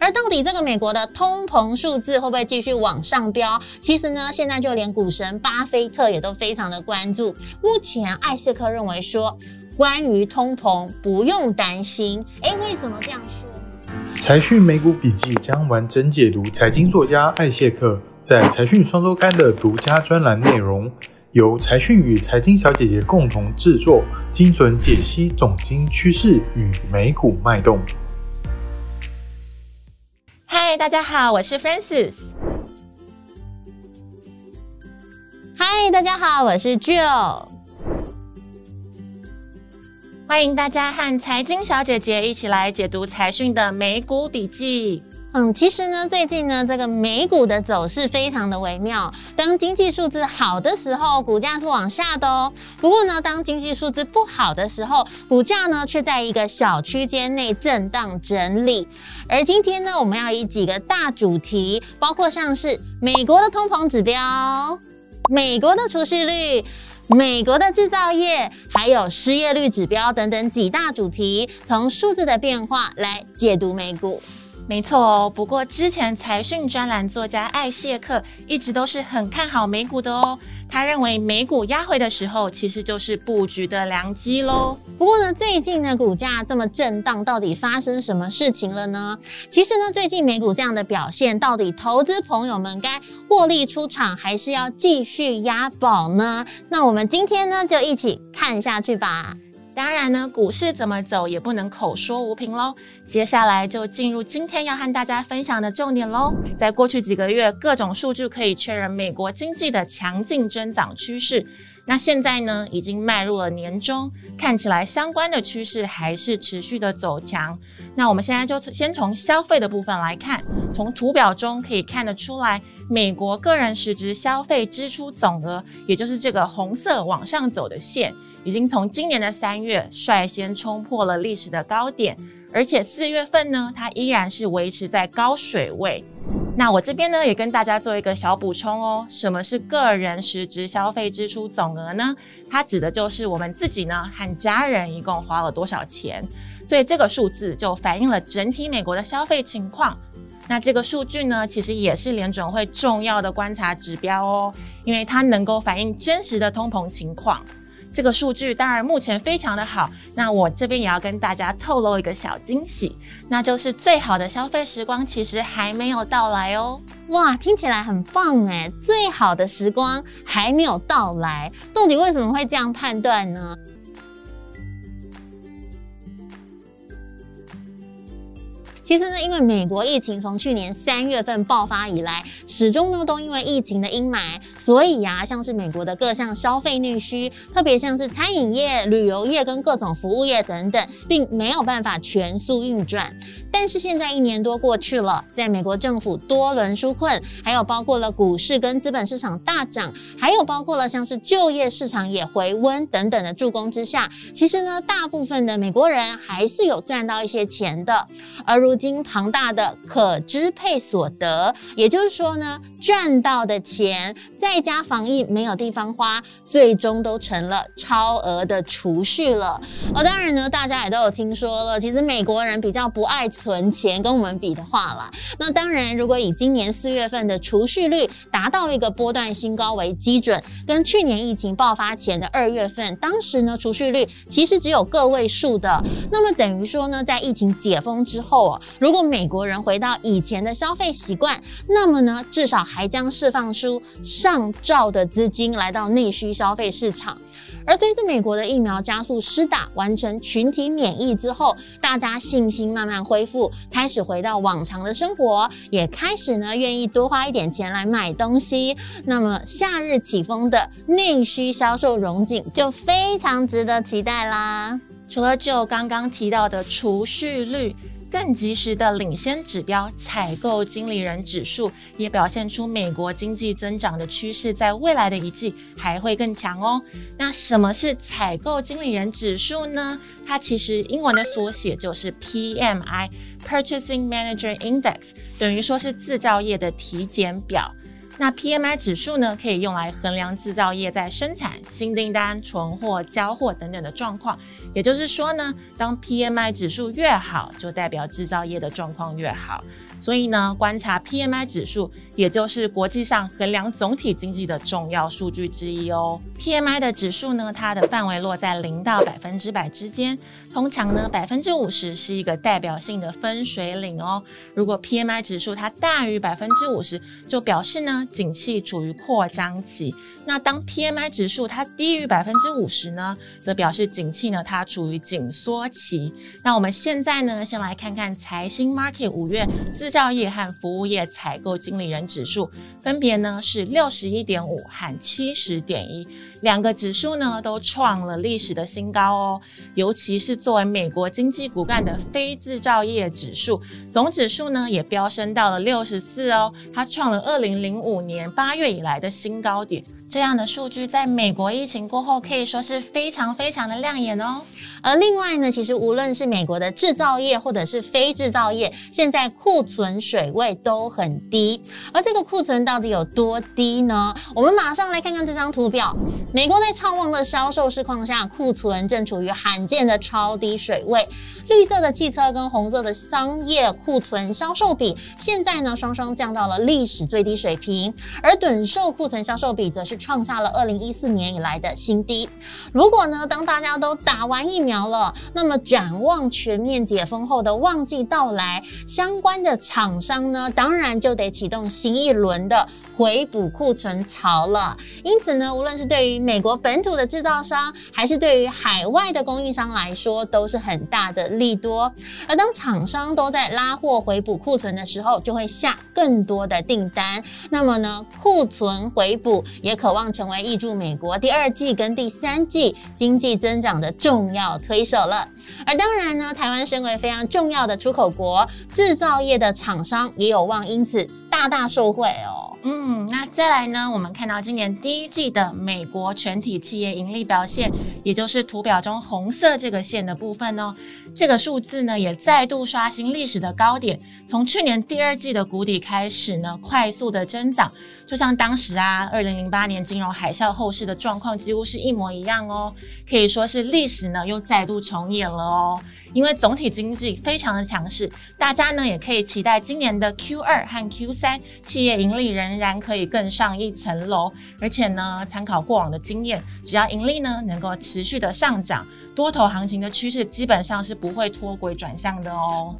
而到底这个美国的通膨数字会不会继续往上飙？其实呢，现在就连股神巴菲特也都非常的关注。目前艾谢克认为说，关于通膨不用担心。诶，为什么这样说？财讯美股笔记将完整解读财经作家艾谢克在财讯双周刊的独家专栏内容，由财讯与财经小姐姐共同制作，精准解析总经趋势与美股脉动。嗨，大家好，我是 Francis。嗨，大家好，我是 Jill。欢迎大家和财经小姐姐一起来解读财讯的美股笔记。嗯，其实呢，最近呢，这个美股的走势非常的微妙。当经济数字好的时候，股价是往下的哦。不过呢，当经济数字不好的时候，股价呢却在一个小区间内震荡整理。而今天呢，我们要以几个大主题，包括像是美国的通膨指标、美国的储蓄率。美国的制造业还有失业率指标等等几大主题，从数字的变化来解读美股。没错哦，不过之前财讯专栏作家艾谢克一直都是很看好美股的哦。他认为美股压回的时候，其实就是布局的良机喽。不过呢，最近呢，股价这么震荡，到底发生什么事情了呢？其实呢，最近美股这样的表现，到底投资朋友们该获利出场，还是要继续押宝呢？那我们今天呢，就一起看下去吧。当然呢，股市怎么走也不能口说无凭喽。接下来就进入今天要和大家分享的重点喽。在过去几个月，各种数据可以确认美国经济的强劲增长趋势。那现在呢，已经迈入了年中，看起来相关的趋势还是持续的走强。那我们现在就先从消费的部分来看，从图表中可以看得出来，美国个人实质消费支出总额，也就是这个红色往上走的线。已经从今年的三月率先冲破了历史的高点，而且四月份呢，它依然是维持在高水位。那我这边呢，也跟大家做一个小补充哦。什么是个人实质消费支出总额呢？它指的就是我们自己呢和家人一共花了多少钱，所以这个数字就反映了整体美国的消费情况。那这个数据呢，其实也是联准会重要的观察指标哦，因为它能够反映真实的通膨情况。这个数据当然目前非常的好，那我这边也要跟大家透露一个小惊喜，那就是最好的消费时光其实还没有到来哦。哇，听起来很棒哎，最好的时光还没有到来，到底为什么会这样判断呢？其实呢，因为美国疫情从去年三月份爆发以来，始终呢都因为疫情的阴霾，所以呀、像是美国的各项消费内需，特别像是餐饮业、旅游业跟各种服务业等等，并没有办法全速运转。但是现在一年多过去了，在美国政府多轮纾困，还有包括了股市跟资本市场大涨，还有包括了像是就业市场也回温等等的助攻之下，其实呢，大部分的美国人还是有赚到一些钱的，而如。经庞大的可支配所得，也就是说呢，赚到的钱在家防疫没有地方花，最终都成了超额的储蓄了。哦、当然呢，大家也都有听说了，其实美国人比较不爱存钱，跟我们比的话啦，那当然，如果以今年四月份的储蓄率达到一个波段新高为基准，跟去年疫情爆发前的二月份，当时呢储蓄率其实只有个位数的，那么等于说呢，在疫情解封之后啊。如果美国人回到以前的消费习惯，那么呢，至少还将释放出上上兆的资金来到内需消费市场。而随着美国的疫苗加速施打，完成群体免疫之后，大家信心慢慢恢复，开始回到往常的生活，也开始呢愿意多花一点钱来买东西。那么夏日起风的内需销售荣景就非常值得期待啦。除了就刚刚提到的储蓄率。更及时的领先指标采购经理人指数也表现出美国经济增长的趋势，在未来的一季还会更强哦。那什么是采购经理人指数呢？它其实英文的缩写就是 PMI（Purchasing Manager Index），等于说是制造业的体检表。那 PMI 指数呢，可以用来衡量制造业在生产、新订单、存货、交货等等的状况。也就是说呢，当 PMI 指数越好，就代表制造业的状况越好。所以呢，观察 PMI 指数，也就是国际上衡量总体经济的重要数据之一哦。PMI 的指数呢，它的范围落在零到百分之百之间。通常呢，百分之五十是一个代表性的分水岭哦。如果 PMI 指数它大于百分之五十，就表示呢，景气处于扩张期。那当 PMI 指数它低于百分之五十呢，则表示景气呢，它处于紧缩期。那我们现在呢，先来看看财新 Market 五月制造业和服务业采购经理人指数，分别呢是六十一点五和七十点一。两个指数呢都创了历史的新高哦，尤其是作为美国经济骨干的非制造业指数，总指数呢也飙升到了六十四哦，它创了二零零五年八月以来的新高点。这样的数据在美国疫情过后可以说是非常非常的亮眼哦。而另外呢，其实无论是美国的制造业或者是非制造业，现在库存水位都很低。而这个库存到底有多低呢？我们马上来看看这张图表。美国在畅旺的销售市况下，库存正处于罕见的超低水位。绿色的汽车跟红色的商业库存销售比，现在呢双双降到了历史最低水平，而短售库存销售比则是创下了二零一四年以来的新低。如果呢当大家都打完疫苗了，那么展望全面解封后的旺季到来，相关的厂商呢当然就得启动新一轮的回补库存潮了。因此呢，无论是对于美国本土的制造商，还是对于海外的供应商来说，都是很大的利多，而当厂商都在拉货回补库存的时候，就会下更多的订单。那么呢，库存回补也可渴望成为挹注美国第二季跟第三季经济增长的重要推手了。而当然呢，台湾身为非常重要的出口国，制造业的厂商也有望因此大大受惠哦。嗯，那再来呢？我们看到今年第一季的美国全体企业盈利表现，也就是图表中红色这个线的部分哦。这个数字呢，也再度刷新历史的高点。从去年第二季的谷底开始呢，快速的增长，就像当时啊，二零零八年金融海啸后市的状况几乎是一模一样哦。可以说是历史呢又再度重演了哦。因为总体经济非常的强势，大家呢也可以期待今年的 Q 二和 Q 三企业盈利仍然可以更上一层楼。而且呢，参考过往的经验，只要盈利呢能够持续的上涨，多头行情的趋势基本上是不会脱轨转向的哦。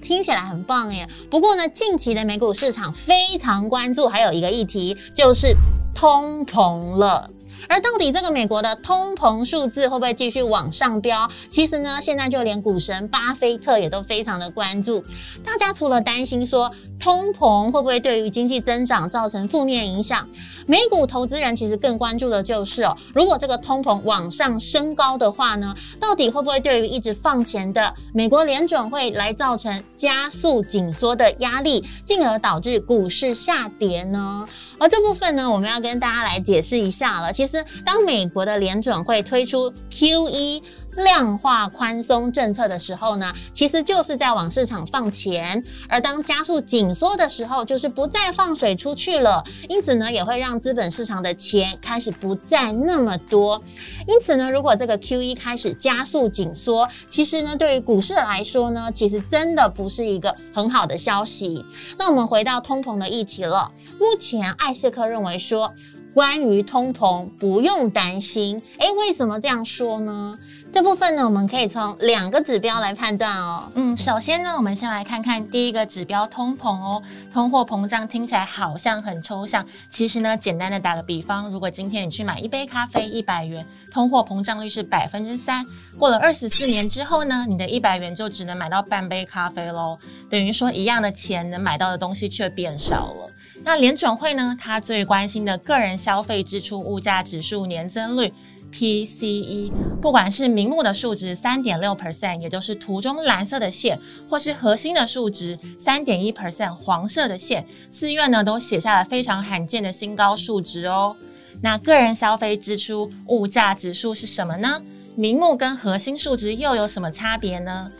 听起来很棒耶！不过呢，近期的美股市场非常关注，还有一个议题就是通膨了。而到底这个美国的通膨数字会不会继续往上飙？其实呢，现在就连股神巴菲特也都非常的关注。大家除了担心说通膨会不会对于经济增长造成负面影响，美股投资人其实更关注的就是哦，如果这个通膨往上升高的话呢，到底会不会对于一直放钱的美国联准会来造成加速紧缩的压力，进而导致股市下跌呢？而这部分呢，我们要跟大家来解释一下了。其实，当美国的联准会推出 QE 量化宽松政策的时候呢，其实就是在往市场放钱；而当加速紧缩的时候，就是不再放水出去了。因此呢，也会让资本市场的钱开始不再那么多。因此呢，如果这个 QE 开始加速紧缩，其实呢，对于股市来说呢，其实真的不是一个很好的消息。那我们回到通膨的议题了。目前艾斯克认为说，关于通膨不用担心。诶，为什么这样说呢？这部分呢，我们可以从两个指标来判断哦。嗯，首先呢，我们先来看看第一个指标通膨哦。通货膨胀听起来好像很抽象，其实呢，简单的打个比方，如果今天你去买一杯咖啡一百元，通货膨胀率是百分之三，过了二十四年之后呢，你的一百元就只能买到半杯咖啡喽。等于说，一样的钱能买到的东西却变少了。那联准会呢，它最关心的个人消费支出物价指数年增率。PCE，不管是名目的数值三点六 percent，也就是图中蓝色的线，或是核心的数值三点一 percent，黄色的线，四月呢都写下了非常罕见的新高数值哦。那个人消费支出物价指数是什么呢？名目跟核心数值又有什么差别呢？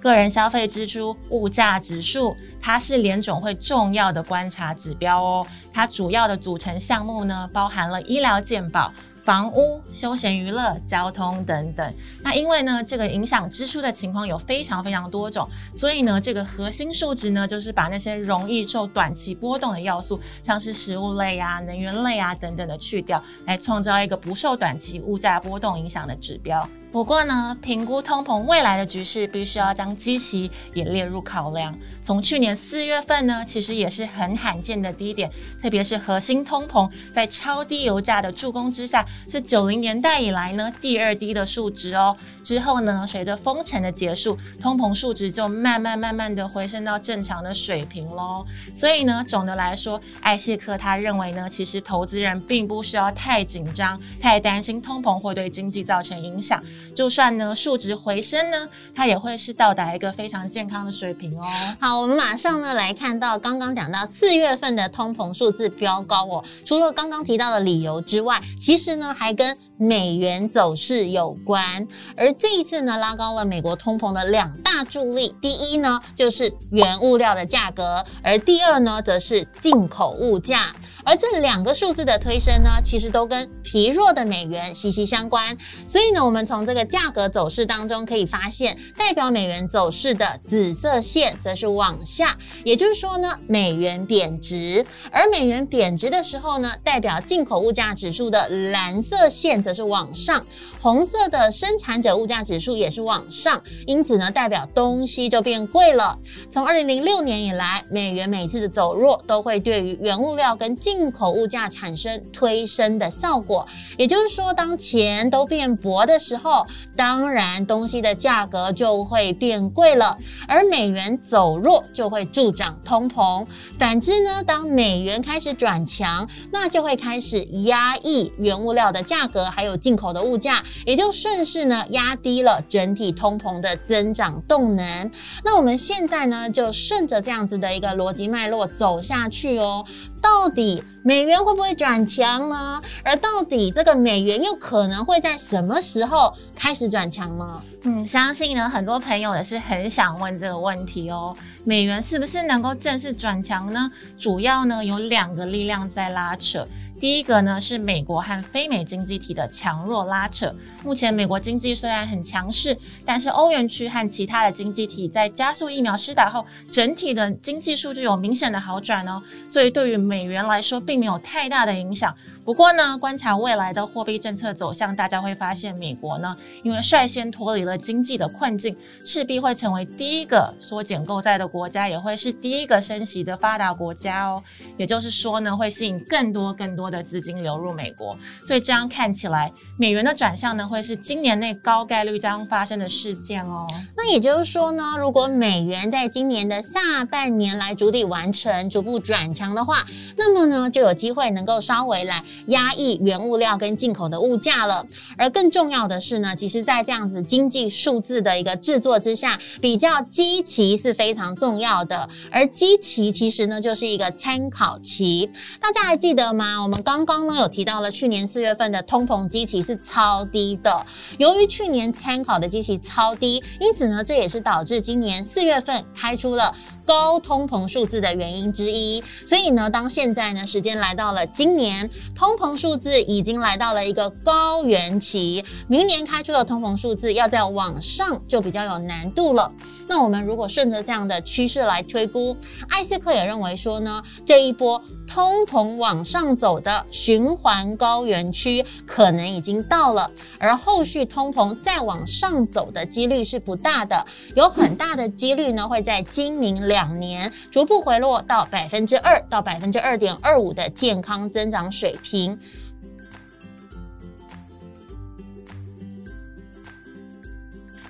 个人消费支出物价指数，它是联总会重要的观察指标哦。它主要的组成项目呢，包含了医疗健保。房屋、休闲娱乐、交通等等。那因为呢，这个影响支出的情况有非常非常多种，所以呢，这个核心数值呢，就是把那些容易受短期波动的要素，像是食物类啊、能源类啊等等的去掉，来创造一个不受短期物价波动影响的指标。不过呢，评估通膨未来的局势，必须要将基期也列入考量。从去年四月份呢，其实也是很罕见的低点，特别是核心通膨在超低油价的助攻之下，是九零年代以来呢第二低的数值哦。之后呢，随着封城的结束，通膨数值就慢慢慢慢的回升到正常的水平喽。所以呢，总的来说，艾谢克他认为呢，其实投资人并不需要太紧张、太担心通膨会对经济造成影响。就算呢数值回升呢，它也会是到达一个非常健康的水平哦。好，我们马上呢来看到刚刚讲到四月份的通膨数字飙高哦。除了刚刚提到的理由之外，其实呢还跟美元走势有关。而这一次呢拉高了美国通膨的两大助力，第一呢就是原物料的价格，而第二呢则是进口物价。而这两个数字的推升呢，其实都跟疲弱的美元息息相关。所以呢，我们从这这个价格走势当中可以发现，代表美元走势的紫色线则是往下，也就是说呢，美元贬值。而美元贬值的时候呢，代表进口物价指数的蓝色线则是往上，红色的生产者物价指数也是往上。因此呢，代表东西就变贵了。从二零零六年以来，美元每次的走弱都会对于原物料跟进口物价产生推升的效果，也就是说，当钱都变薄的时候，当然东西的价格就会变贵了，而美元走弱就会助长通膨。反之呢，当美元开始转强，那就会开始压抑原物料的价格，还有进口的物价，也就顺势呢压低了整体通膨的增长动能。那我们现在呢，就顺着这样子的一个逻辑脉络走下去哦。到底美元会不会转强呢？而到底这个美元又可能会在什么时候开始转强呢？嗯，相信呢，很多朋友也是很想问这个问题哦。美元是不是能够正式转强呢？主要呢有两个力量在拉扯。第一个呢是美国和非美经济体的强弱拉扯。目前美国经济虽然很强势，但是欧元区和其他的经济体在加速疫苗施打后，整体的经济数据有明显的好转哦。所以对于美元来说，并没有太大的影响。不过呢，观察未来的货币政策走向，大家会发现，美国呢，因为率先脱离了经济的困境，势必会成为第一个缩减购债的国家，也会是第一个升息的发达国家哦。也就是说呢，会吸引更多更多的资金流入美国。所以这样看起来，美元的转向呢，会是今年内高概率将发生的事件哦。那也就是说呢，如果美元在今年的下半年来逐底完成，逐步转强的话，那么呢，就有机会能够稍微来。压抑原物料跟进口的物价了，而更重要的是呢，其实，在这样子经济数字的一个制作之下，比较基期是非常重要的。而基期其实呢，就是一个参考期。大家还记得吗？我们刚刚呢有提到了去年四月份的通膨基期是超低的。由于去年参考的基期超低，因此呢，这也是导致今年四月份开出了高通膨数字的原因之一。所以呢，当现在呢时间来到了今年，通膨数字已经来到了一个高原期，明年开出的通膨数字要再往上就比较有难度了。那我们如果顺着这样的趋势来推估，艾斯克也认为说呢，这一波通膨往上走的循环高原区可能已经到了，而后续通膨再往上走的几率是不大的，有很大的几率呢会在今明两年逐步回落到百分之二到百分之二点二五的健康增长水平。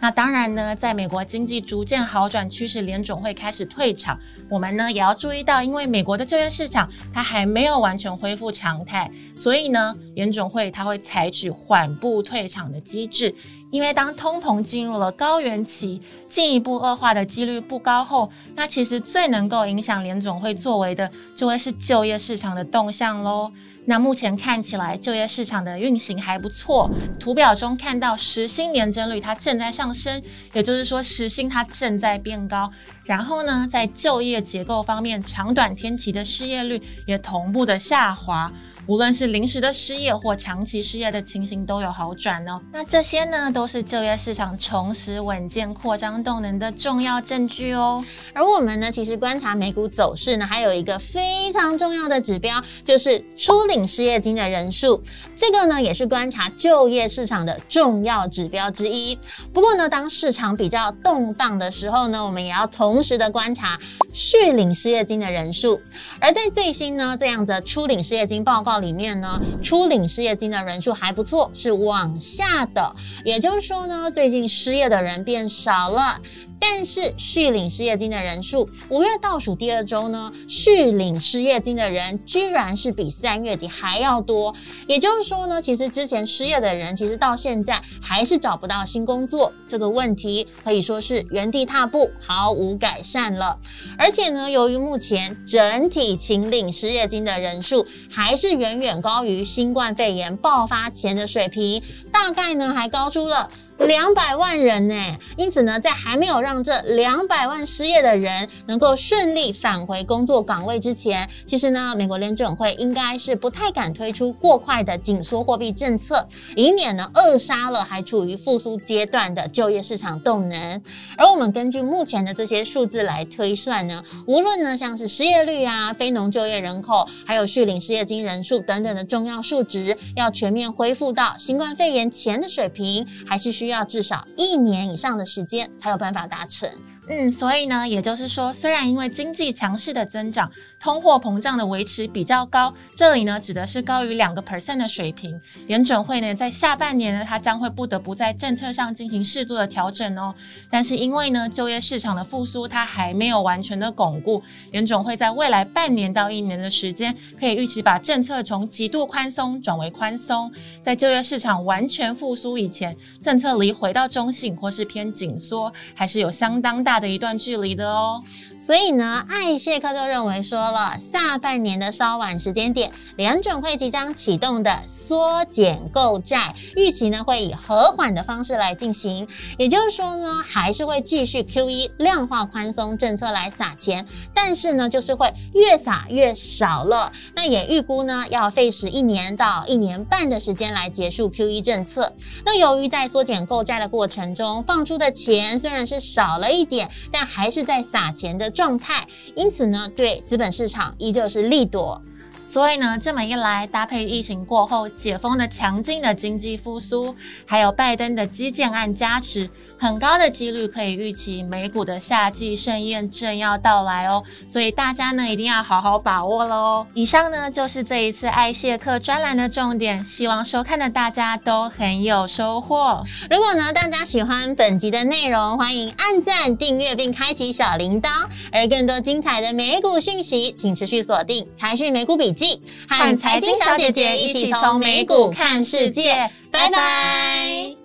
那当然呢，在美国经济逐渐好转趋势，联总会开始退场。我们呢也要注意到，因为美国的就业市场它还没有完全恢复常态，所以呢，联总会它会采取缓步退场的机制。因为当通膨进入了高原期，进一步恶化的几率不高后，那其实最能够影响联总会作为的，就会是就业市场的动向喽。那目前看起来就业市场的运行还不错，图表中看到时薪年增率它正在上升，也就是说时薪它正在变高。然后呢，在就业结构方面，长短天期的失业率也同步的下滑。无论是临时的失业或长期失业的情形都有好转哦。那这些呢，都是就业市场重拾稳健扩张动能的重要证据哦。而我们呢，其实观察美股走势呢，还有一个非常重要的指标，就是初领失业金的人数。这个呢，也是观察就业市场的重要指标之一。不过呢，当市场比较动荡的时候呢，我们也要同时的观察续领失业金的人数。而在最新呢，这样的初领失业金报告。里面呢，初领失业金的人数还不错，是往下的，也就是说呢，最近失业的人变少了。但是续领失业金的人数，五月倒数第二周呢，续领失业金的人居然是比三月底还要多。也就是说呢，其实之前失业的人，其实到现在还是找不到新工作，这个问题可以说是原地踏步，毫无改善了。而且呢，由于目前整体请领失业金的人数还是远远高于新冠肺炎爆发前的水平，大概呢还高出了。两百万人呢，因此呢，在还没有让这两百万失业的人能够顺利返回工作岗位之前，其实呢，美国联准会应该是不太敢推出过快的紧缩货币政策，以免呢扼杀了还处于复苏阶段的就业市场动能。而我们根据目前的这些数字来推算呢，无论呢像是失业率啊、非农就业人口，还有续领失业金人数等等的重要数值，要全面恢复到新冠肺炎前的水平，还是需。需要至少一年以上的时间才有办法达成。嗯，所以呢，也就是说，虽然因为经济强势的增长，通货膨胀的维持比较高，这里呢指的是高于两个 percent 的水平。联准会呢在下半年呢，它将会不得不在政策上进行适度的调整哦。但是因为呢就业市场的复苏它还没有完全的巩固，联准会在未来半年到一年的时间，可以预期把政策从极度宽松转为宽松。在就业市场完全复苏以前，政策离回到中性或是偏紧缩，还是有相当大。的一段距离的哦。所以呢，艾谢克就认为说了，下半年的稍晚时间点，联准会即将启动的缩减购债，预期呢会以和缓的方式来进行，也就是说呢，还是会继续 QE 量化宽松政策来撒钱，但是呢，就是会越撒越少了。那也预估呢，要费时一年到一年半的时间来结束 QE 政策。那由于在缩减购债的过程中，放出的钱虽然是少了一点，但还是在撒钱的。状态，因此呢，对资本市场依旧是利多。所以呢，这么一来，搭配疫情过后解封的强劲的经济复苏，还有拜登的基建案加持。很高的几率可以预期美股的夏季盛宴正要到来哦，所以大家呢一定要好好把握了哦。以上呢就是这一次艾谢克专栏的重点，希望收看的大家都很有收获。如果呢大家喜欢本集的内容，欢迎按赞、订阅并开启小铃铛。而更多精彩的美股讯息，请持续锁定财讯美股笔记，和财经小姐姐一起从美股看世界。拜拜。